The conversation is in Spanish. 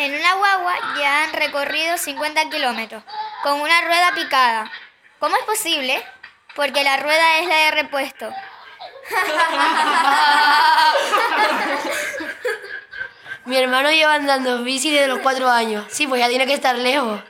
En una guagua ya han recorrido 50 kilómetros con una rueda picada. ¿Cómo es posible? Porque la rueda es la de repuesto. Mi hermano lleva andando bici desde los cuatro años. Sí, pues ya tiene que estar lejos.